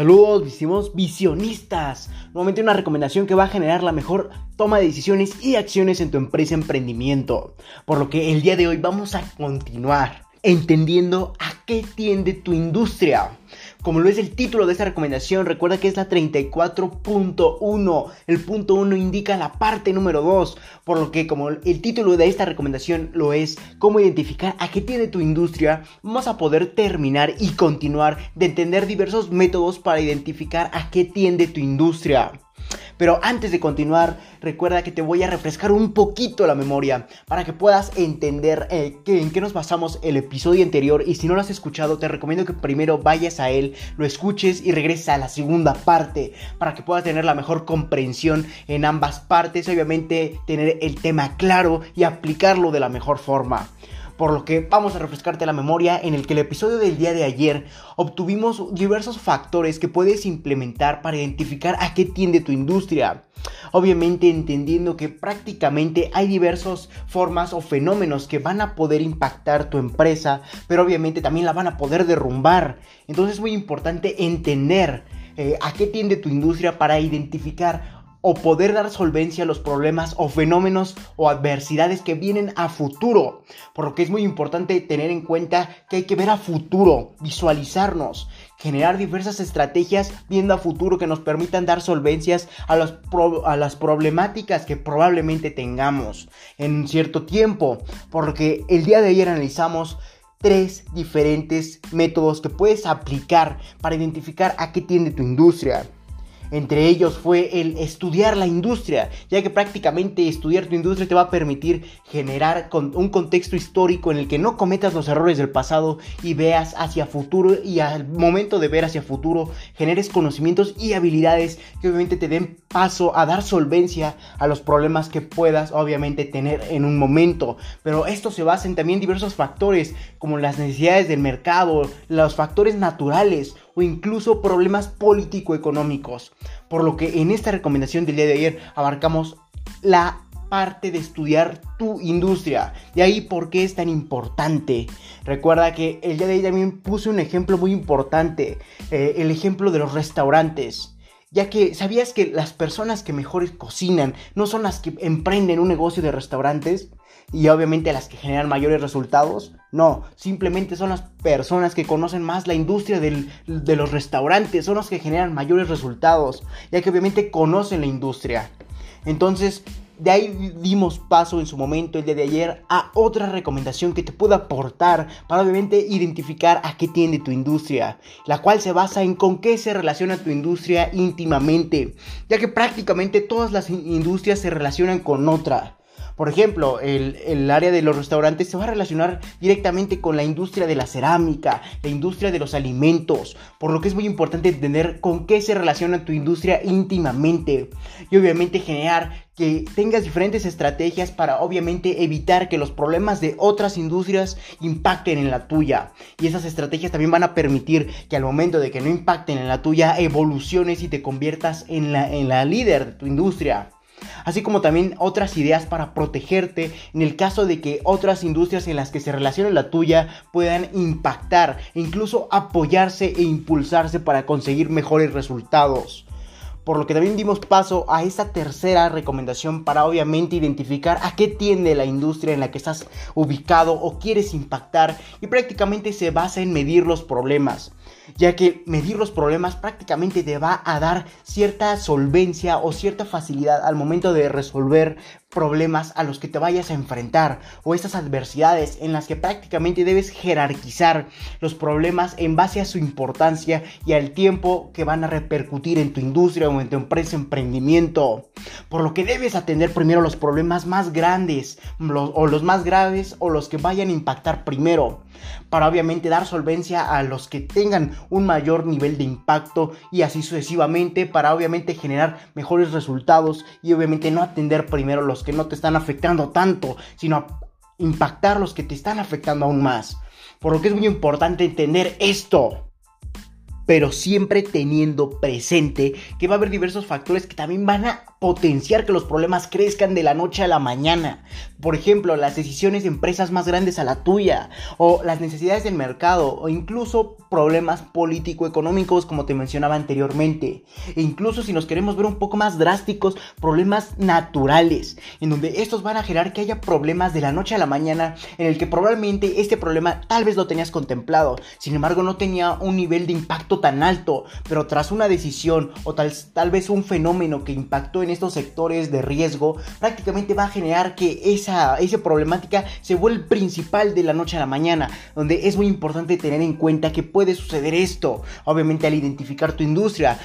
Saludos, hicimos visionistas. Nuevamente una recomendación que va a generar la mejor toma de decisiones y acciones en tu empresa emprendimiento. Por lo que el día de hoy vamos a continuar entendiendo a qué tiende tu industria. Como lo es el título de esta recomendación, recuerda que es la 34.1. El punto 1 indica la parte número 2, por lo que como el título de esta recomendación lo es cómo identificar a qué tiende tu industria, vamos a poder terminar y continuar de entender diversos métodos para identificar a qué tiende tu industria. Pero antes de continuar, recuerda que te voy a refrescar un poquito la memoria para que puedas entender eh, en qué nos basamos el episodio anterior. Y si no lo has escuchado, te recomiendo que primero vayas a él, lo escuches y regreses a la segunda parte para que puedas tener la mejor comprensión en ambas partes. Obviamente, tener el tema claro y aplicarlo de la mejor forma por lo que vamos a refrescarte la memoria en el que el episodio del día de ayer obtuvimos diversos factores que puedes implementar para identificar a qué tiende tu industria. Obviamente entendiendo que prácticamente hay diversas formas o fenómenos que van a poder impactar tu empresa, pero obviamente también la van a poder derrumbar. Entonces es muy importante entender eh, a qué tiende tu industria para identificar o poder dar solvencia a los problemas o fenómenos o adversidades que vienen a futuro. Por lo que es muy importante tener en cuenta que hay que ver a futuro, visualizarnos, generar diversas estrategias viendo a futuro que nos permitan dar solvencias a, a las problemáticas que probablemente tengamos en cierto tiempo. Porque el día de ayer analizamos tres diferentes métodos que puedes aplicar para identificar a qué tiende tu industria. Entre ellos fue el estudiar la industria, ya que prácticamente estudiar tu industria te va a permitir generar un contexto histórico en el que no cometas los errores del pasado y veas hacia futuro y al momento de ver hacia futuro generes conocimientos y habilidades que obviamente te den paso a dar solvencia a los problemas que puedas obviamente tener en un momento. Pero esto se basa en también diversos factores como las necesidades del mercado, los factores naturales, o incluso problemas político-económicos. Por lo que en esta recomendación del día de ayer abarcamos la parte de estudiar tu industria. De ahí por qué es tan importante. Recuerda que el día de ayer también puse un ejemplo muy importante. Eh, el ejemplo de los restaurantes. Ya que sabías que las personas que mejor cocinan no son las que emprenden un negocio de restaurantes y obviamente las que generan mayores resultados. No, simplemente son las personas que conocen más la industria de los restaurantes, son las que generan mayores resultados, ya que obviamente conocen la industria. Entonces, de ahí dimos paso en su momento el día de ayer a otra recomendación que te pueda aportar para obviamente identificar a qué tiende tu industria, la cual se basa en con qué se relaciona tu industria íntimamente, ya que prácticamente todas las industrias se relacionan con otra. Por ejemplo, el, área de los restaurantes se va a relacionar directamente con la industria de la cerámica, la industria de los alimentos, por lo que es muy importante entender con qué se relaciona tu industria íntimamente y obviamente generar que tengas diferentes estrategias para obviamente evitar que los problemas de otras industrias impacten en la tuya. Y esas estrategias también van a permitir que al momento de que no impacten en la tuya, evoluciones y te conviertas en la, en la líder de tu industria así como también otras ideas para protegerte en el caso de que otras industrias en las que se relacione la tuya puedan impactar e incluso apoyarse e impulsarse para conseguir mejores resultados. Por lo que también dimos paso a esta tercera recomendación para obviamente identificar a qué tiende la industria en la que estás ubicado o quieres impactar y prácticamente se basa en medir los problemas ya que medir los problemas prácticamente te va a dar cierta solvencia o cierta facilidad al momento de resolver problemas a los que te vayas a enfrentar o estas adversidades en las que prácticamente debes jerarquizar los problemas en base a su importancia y al tiempo que van a repercutir en tu industria o en tu empresa emprendimiento. Por lo que debes atender primero los problemas más grandes o los más graves o los que vayan a impactar primero para obviamente dar solvencia a los que tengan un mayor nivel de impacto y así sucesivamente para obviamente generar mejores resultados y obviamente no atender primero los que no te están afectando tanto, sino impactar los que te están afectando aún más. Por lo que es muy importante entender esto pero siempre teniendo presente que va a haber diversos factores que también van a potenciar que los problemas crezcan de la noche a la mañana. Por ejemplo, las decisiones de empresas más grandes a la tuya, o las necesidades del mercado, o incluso problemas político-económicos como te mencionaba anteriormente. E incluso si nos queremos ver un poco más drásticos, problemas naturales, en donde estos van a generar que haya problemas de la noche a la mañana, en el que probablemente este problema tal vez lo tenías contemplado, sin embargo no tenía un nivel de impacto tan alto, pero tras una decisión o tal, tal vez un fenómeno que impactó en estos sectores de riesgo, prácticamente va a generar que esa, esa problemática se vuelva principal de la noche a la mañana, donde es muy importante tener en cuenta que puede suceder esto, obviamente al identificar tu industria,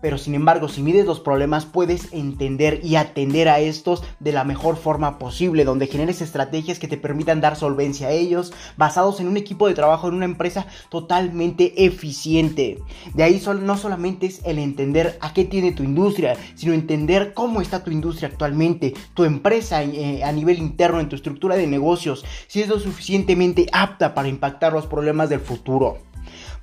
pero sin embargo, si mides los problemas, puedes entender y atender a estos de la mejor forma posible, donde generes estrategias que te permitan dar solvencia a ellos, basados en un equipo de trabajo, en una empresa totalmente eficiente. De ahí no solamente es el entender a qué tiene tu industria, sino entender cómo está tu industria actualmente, tu empresa eh, a nivel interno, en tu estructura de negocios, si es lo suficientemente apta para impactar los problemas del futuro.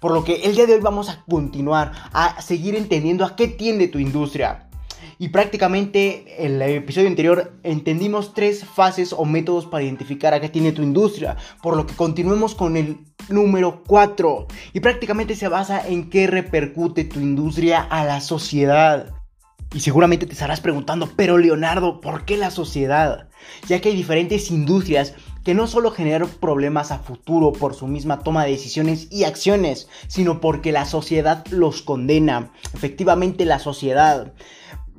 Por lo que el día de hoy vamos a continuar a seguir entendiendo a qué tiende tu industria. Y prácticamente en el episodio anterior entendimos tres fases o métodos para identificar a qué tiene tu industria. Por lo que continuemos con el número 4. Y prácticamente se basa en qué repercute tu industria a la sociedad. Y seguramente te estarás preguntando, pero Leonardo, ¿por qué la sociedad? Ya que hay diferentes industrias que no solo generan problemas a futuro por su misma toma de decisiones y acciones, sino porque la sociedad los condena. Efectivamente, la sociedad.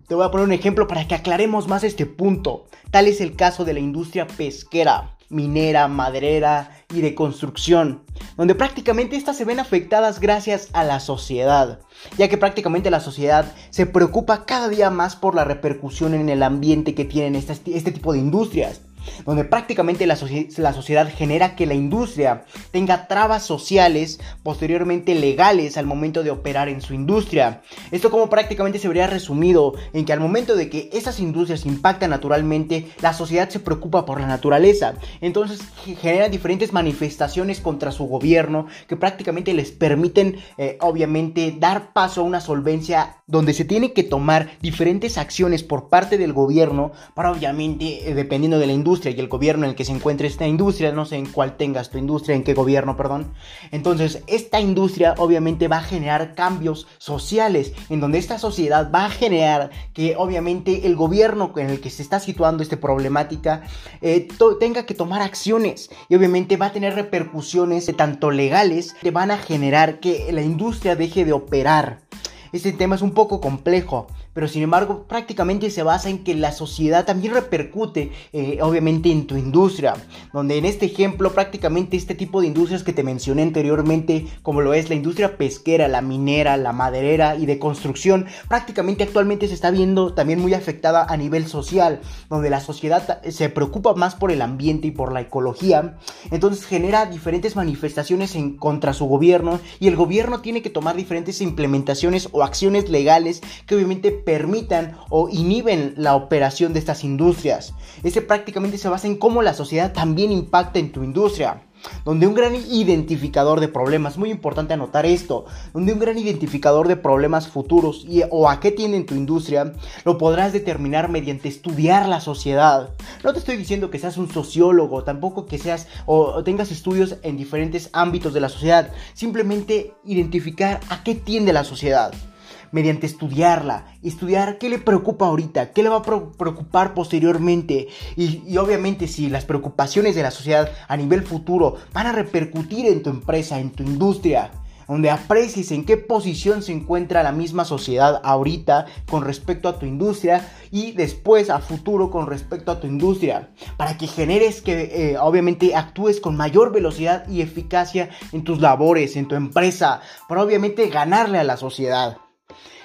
Te voy a poner un ejemplo para que aclaremos más este punto. Tal es el caso de la industria pesquera, minera, maderera y de construcción, donde prácticamente estas se ven afectadas gracias a la sociedad, ya que prácticamente la sociedad se preocupa cada día más por la repercusión en el ambiente que tienen este tipo de industrias donde prácticamente la, sociedad genera que la industria tenga trabas sociales, posteriormente legales al momento de operar en su industria. Esto como prácticamente se vería resumido en que al momento de que esas industrias impactan naturalmente, la sociedad se preocupa por la naturaleza. Entonces genera diferentes manifestaciones contra su gobierno que prácticamente les permiten eh, obviamente dar paso a una solvencia donde se tiene que tomar diferentes acciones por parte del gobierno para obviamente, eh, dependiendo de la industria y el gobierno en el que se encuentre esta industria, no sé en cuál tengas tu industria, en qué gobierno, perdón. Entonces, esta industria obviamente va a generar cambios sociales, en donde esta sociedad va a generar que obviamente el gobierno en el que se está situando esta problemática eh, tenga que tomar acciones y obviamente va a tener repercusiones tanto legales que van a generar que la industria deje de operar. Este tema es un poco complejo, pero sin embargo prácticamente se basa en que la sociedad también repercute eh, obviamente en tu industria, donde en este ejemplo prácticamente este tipo de industrias que te mencioné anteriormente, como lo es la industria pesquera, la minera, la maderera y de construcción, prácticamente actualmente se está viendo también muy afectada a nivel social, donde la sociedad se preocupa más por el ambiente y por la ecología, entonces genera diferentes manifestaciones en contra su gobierno y el gobierno tiene que tomar diferentes implementaciones o acciones legales que obviamente permitan o inhiben la operación de estas industrias. Este prácticamente se basa en cómo la sociedad también impacta en tu industria donde un gran identificador de problemas, muy importante anotar esto, donde un gran identificador de problemas futuros y, o a qué tiene tu industria, lo podrás determinar mediante estudiar la sociedad. No te estoy diciendo que seas un sociólogo, tampoco que seas o tengas estudios en diferentes ámbitos de la sociedad, simplemente identificar a qué tiende la sociedad mediante estudiarla, estudiar qué le preocupa ahorita, qué le va a preocupar posteriormente y, obviamente si las preocupaciones de la sociedad a nivel futuro van a repercutir en tu empresa, en tu industria donde aprecies en qué posición se encuentra la misma sociedad ahorita con respecto a tu industria y después a futuro con respecto a tu industria, para que generes que eh, obviamente actúes con mayor velocidad y eficacia en tus labores, en tu empresa, para obviamente ganarle a la sociedad.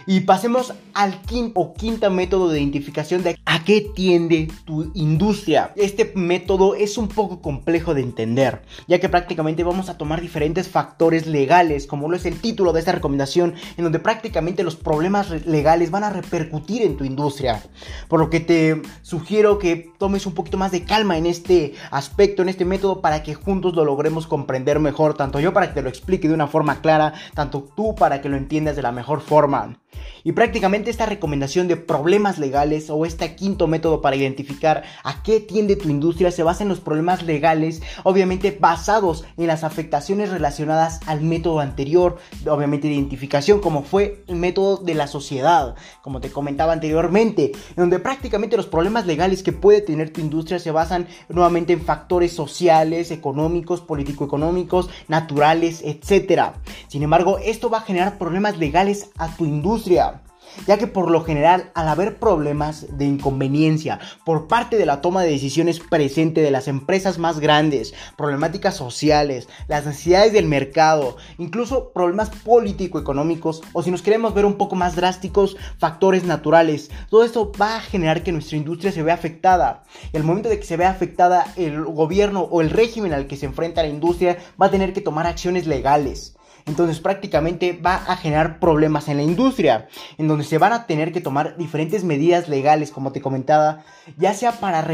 Y pasemos al quinto o quinto método de identificación de ¿A qué tiende tu industria? Este método es un poco complejo de entender, ya que prácticamente vamos a tomar diferentes factores legales, como lo es el título de esta recomendación, en donde prácticamente los problemas legales van a repercutir en tu industria. Por lo que te sugiero que tomes un poquito más de calma en este aspecto, en este método, para que juntos lo logremos comprender mejor, tanto yo para que te lo explique de una forma clara, tanto tú para que lo entiendas de la mejor forma. Y prácticamente esta recomendación de problemas legales o este quinto método para identificar a qué tiende tu industria se basa en los problemas legales, obviamente basados en las afectaciones relacionadas al método anterior, obviamente de identificación, como fue el método de la sociedad, como te comentaba anteriormente, en donde prácticamente los problemas legales que puede tener tu industria se basan nuevamente en factores sociales, económicos, político-económicos, naturales, etc. Sin embargo, esto va a generar problemas legales a tu industria ya que por lo general al haber problemas de inconveniencia por parte de la toma de decisiones presente de las empresas más grandes, problemáticas sociales, las necesidades del mercado, incluso problemas político-económicos o si nos queremos ver un poco más drásticos, factores naturales, todo esto va a generar que nuestra industria se vea afectada. Y al momento de que se vea afectada, el gobierno o el régimen al que se enfrenta la industria va a tener que tomar acciones legales. Entonces prácticamente va a generar problemas en la industria, en donde se van a tener que tomar diferentes medidas legales, como te comentaba, ya sea para,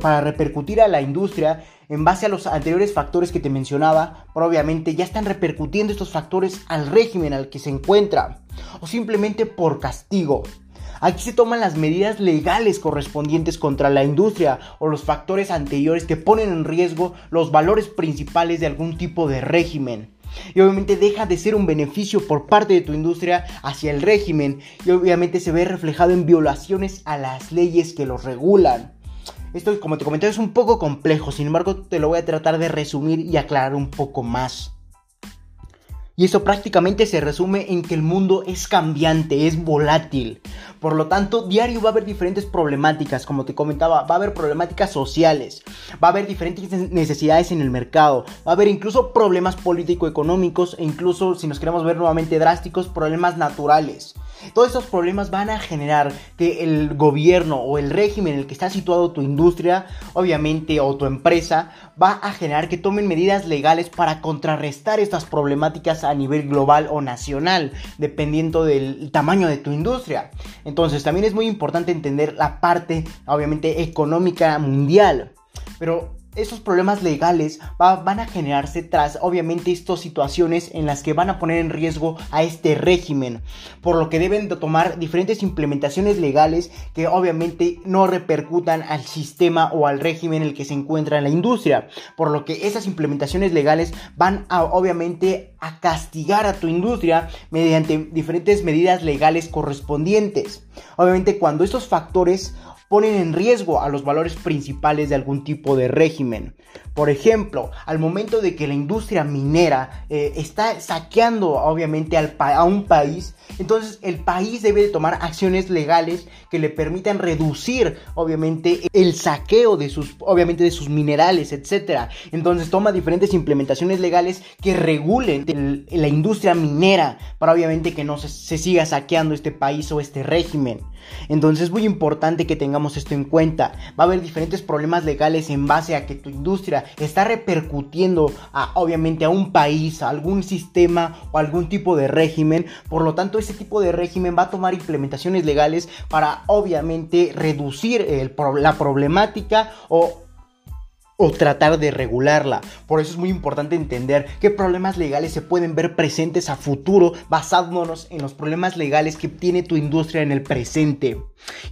para repercutir a la industria en base a los anteriores factores que te mencionaba, pero obviamente ya están repercutiendo estos factores al régimen al que se encuentra, o simplemente por castigo. Aquí se toman las medidas legales correspondientes contra la industria o los factores anteriores que ponen en riesgo los valores principales de algún tipo de régimen. Y obviamente deja de ser un beneficio por parte de tu industria hacia el régimen. Y obviamente se ve reflejado en violaciones a las leyes que los regulan. Esto, como te comenté, es un poco complejo, sin embargo te lo voy a tratar de resumir y aclarar un poco más. Y eso prácticamente se resume en que el mundo es cambiante, es volátil. Por lo tanto, diario va a haber diferentes problemáticas, como te comentaba, va a haber problemáticas sociales, va a haber diferentes necesidades en el mercado, va a haber incluso problemas político-económicos e incluso, si nos queremos ver nuevamente drásticos, problemas naturales. Todos estos problemas van a generar que el gobierno o el régimen en el que está situado tu industria, obviamente, o tu empresa, va a generar que tomen medidas legales para contrarrestar estas problemáticas nivel global o nacional, dependiendo del tamaño de tu industria. Entonces, también es muy importante entender la parte, obviamente, económica mundial. Pero esos problemas legales van a generarse tras obviamente estas situaciones en las que van a poner en riesgo a este régimen, por lo que deben de tomar diferentes implementaciones legales que obviamente no repercutan al sistema o al régimen en el que se encuentra la industria, por lo que esas implementaciones legales van a obviamente a castigar a tu industria mediante diferentes medidas legales correspondientes. Obviamente cuando estos factores ponen en riesgo a los valores principales de algún tipo de régimen. Por ejemplo, al momento de que la industria minera eh, está saqueando obviamente al a un país, entonces el país debe de tomar acciones legales que le permitan reducir obviamente el saqueo de sus, obviamente de sus minerales, etc. Entonces toma diferentes implementaciones legales que regulen la industria minera para obviamente que no se, se siga saqueando este país o este régimen. Entonces es muy importante que tengamos esto en cuenta. Va a haber diferentes problemas legales en base a que tu industria está repercutiendo a, obviamente a un país, a algún sistema o algún tipo de régimen. Por lo tanto, ese tipo de régimen va a tomar implementaciones legales para obviamente reducir la problemática o o tratar de regularla. Por eso es muy importante entender qué problemas legales se pueden ver presentes a futuro basándonos en los problemas legales que tiene tu industria en el presente.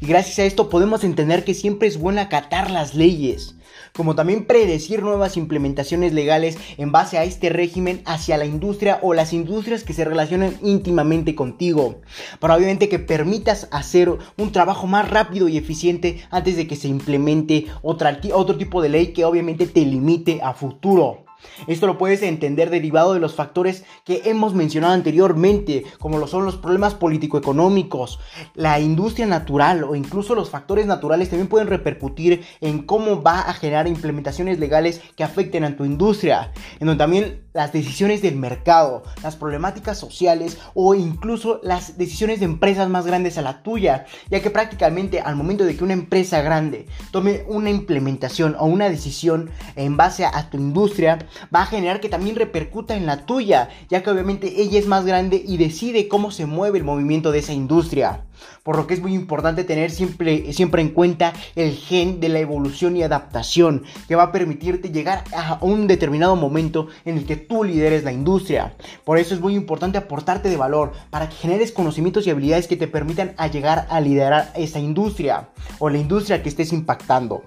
Y gracias a esto podemos entender que siempre es bueno acatar las leyes como también predecir nuevas implementaciones legales en base a este régimen hacia la industria o las industrias que se relacionan íntimamente contigo, para obviamente que permitas hacer un trabajo más rápido y eficiente antes de que se implemente otra, otro tipo de ley que obviamente te limite a futuro. Esto lo puedes entender derivado de los factores que hemos mencionado anteriormente, como lo son los problemas político-económicos, la industria natural o incluso los factores naturales también pueden repercutir en cómo va a generar implementaciones legales que afecten a tu industria, en donde también las decisiones del mercado, las problemáticas sociales o incluso las decisiones de empresas más grandes a la tuya, ya que prácticamente al momento de que una empresa grande tome una implementación o una decisión en base a tu industria, va a generar que también repercuta en la tuya, ya que obviamente ella es más grande y decide cómo se mueve el movimiento de esa industria por lo que es muy importante tener siempre, siempre en cuenta el gen de la evolución y adaptación que va a permitirte llegar a un determinado momento en el que tú lideres la industria. Por eso es muy importante aportarte de valor para que generes conocimientos y habilidades que te permitan llegar a liderar esa industria o la industria que estés impactando.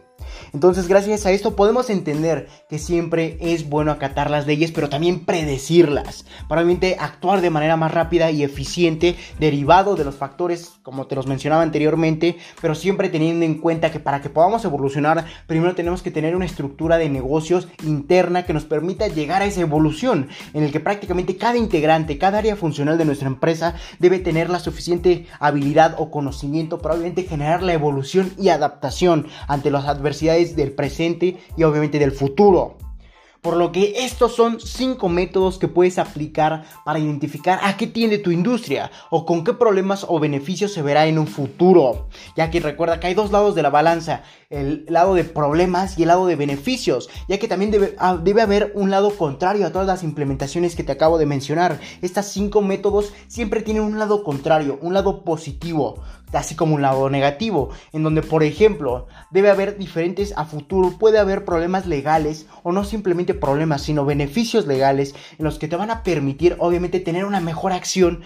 Entonces, gracias a esto podemos entender que siempre es bueno acatar las leyes, pero también predecirlas, para obviamente actuar de manera más rápida y eficiente, derivado de los factores, como te los mencionaba anteriormente, pero siempre teniendo en cuenta que para que podamos evolucionar, primero tenemos que tener una estructura de negocios interna que nos permita llegar a esa evolución, en el que prácticamente cada integrante, cada área funcional de nuestra empresa debe tener la suficiente habilidad o conocimiento para obviamente generar la evolución y adaptación ante las adversidades del presente y obviamente del futuro. Por lo que estos son cinco métodos que puedes aplicar para identificar a qué tiende tu industria o con qué problemas o beneficios se verá en un futuro. Ya que recuerda que hay dos lados de la balanza, el lado de problemas y el lado de beneficios, ya que también debe, ah, haber un lado contrario a todas las implementaciones que te acabo de mencionar. Estas cinco métodos siempre tienen un lado contrario, un lado positivo, así como un lado negativo, en donde por ejemplo debe haber diferentes a futuro, puede haber problemas legales o no simplemente problemas, sino beneficios legales en los que te van a permitir obviamente tener una mejor acción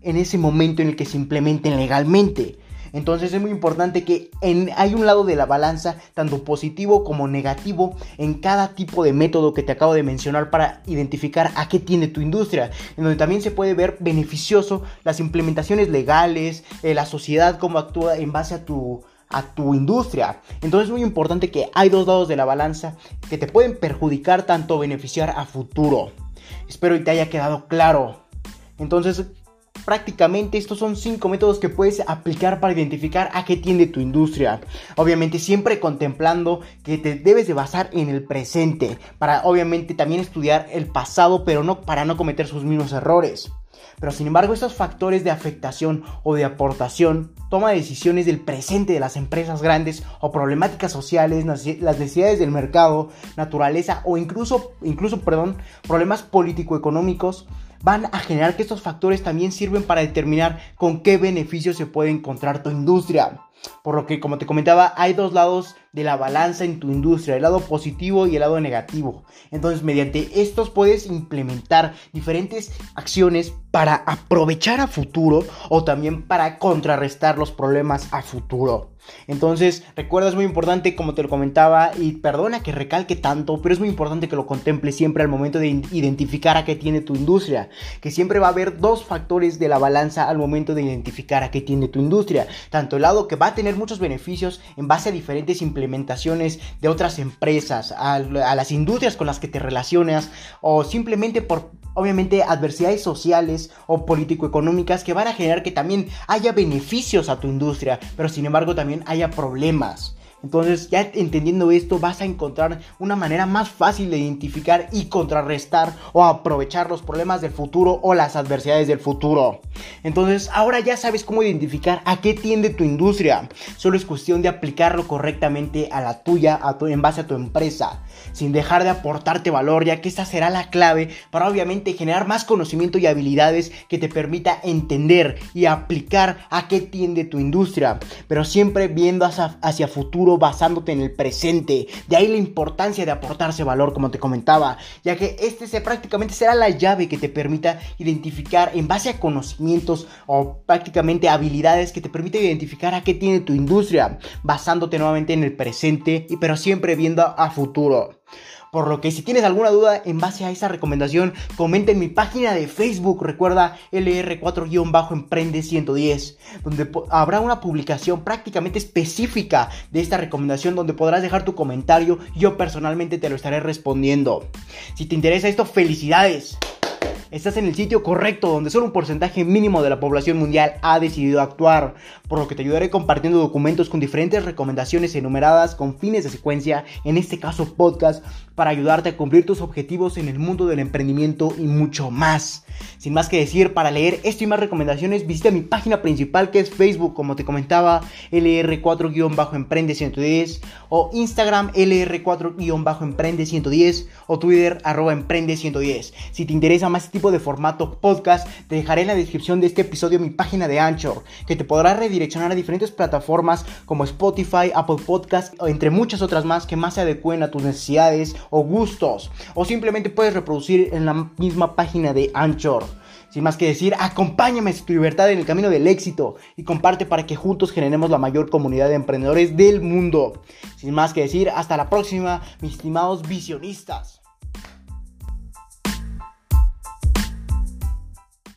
en ese momento en el que se implementen legalmente. Entonces es muy importante que hay un lado de la balanza, tanto positivo como negativo, en cada tipo de método que te acabo de mencionar para identificar a qué tiene tu industria, en donde también se puede ver beneficioso las implementaciones legales, eh, la sociedad, cómo actúa en base a tu industria. Entonces es muy importante que hay dos lados de la balanza que te pueden perjudicar tanto beneficiar a futuro. Espero que te haya quedado claro. Entonces, prácticamente estos son cinco métodos que puedes aplicar para identificar a qué tiende tu industria. Obviamente siempre contemplando que te debes de basar en el presente para obviamente también estudiar el pasado, pero no para no cometer sus mismos errores. Pero sin embargo, estos factores de afectación o de aportación, toma decisiones del presente de las empresas grandes o problemáticas sociales, las necesidades del mercado, naturaleza o incluso, incluso perdón, problemas político-económicos, van a generar que estos factores también sirven para determinar con qué beneficios se puede encontrar tu industria. Por lo que, como te comentaba, hay dos lados de la balanza en tu industria, el lado positivo y el lado negativo. Entonces, mediante estos puedes implementar diferentes acciones para aprovechar a futuro o también para contrarrestar los problemas a futuro. Entonces, recuerda, es muy importante, como te lo comentaba, y perdona que recalque tanto, pero es muy importante que lo contemples siempre al momento de identificar a qué tiene tu industria. Que siempre va a haber dos factores de la balanza al momento de identificar a qué tiene tu industria. Tanto el lado que va a tener muchos beneficios en base a diferentes implementaciones de otras empresas, a, las industrias con las que te relacionas o simplemente por obviamente adversidades sociales o político-económicas que van a generar que también haya beneficios a tu industria, pero sin embargo también haya problemas. Entonces, ya entendiendo esto, vas a encontrar una manera más fácil de identificar y contrarrestar o aprovechar los problemas del futuro o las adversidades del futuro. Entonces, ahora ya sabes cómo identificar a qué tiende tu industria. Solo es cuestión de aplicarlo correctamente a la tuya, a tu, en base a tu empresa, sin dejar de aportarte valor, ya que esta será la clave para obviamente generar más conocimiento y habilidades que te permita entender y aplicar a qué tiende tu industria, pero siempre viendo hacia, hacia futuro basándote en el presente. De ahí la importancia de aportarse valor, como te comentaba, ya que este se, prácticamente será la llave que te permita identificar en base a conocimientos o prácticamente habilidades que te permite identificar a qué tiene tu industria, basándote nuevamente en el presente, y pero siempre viendo a futuro. Por lo que si tienes alguna duda en base a esa recomendación, comenta en mi página de Facebook, recuerda LR4-Emprende110, donde habrá una publicación prácticamente específica de esta recomendación donde podrás dejar tu comentario, yo personalmente te lo estaré respondiendo. Si te interesa esto, felicidades estás en el sitio correcto donde solo un porcentaje mínimo de la población mundial ha decidido actuar, por lo que te ayudaré compartiendo documentos con diferentes recomendaciones enumeradas con fines de secuencia, en este caso podcast, para ayudarte a cumplir tus objetivos en el mundo del emprendimiento y mucho más. Sin más que decir, para leer esto y más recomendaciones, visita mi página principal que es Facebook, como te comentaba, LR4-Emprende110 o Instagram LR4-Emprende110 o Twitter arroba Emprende110. Si te interesa más este de formato podcast, te dejaré en la descripción de este episodio mi página de Anchor, que te podrá redireccionar a diferentes plataformas como Spotify, Apple Podcast, entre muchas otras más que más se adecuen a tus necesidades o gustos. O simplemente puedes reproducir en la misma página de Anchor. Sin más que decir, acompáñame a tu libertad en el camino del éxito y comparte para que juntos generemos la mayor comunidad de emprendedores del mundo. Sin más que decir, hasta la próxima, mis estimados visionistas.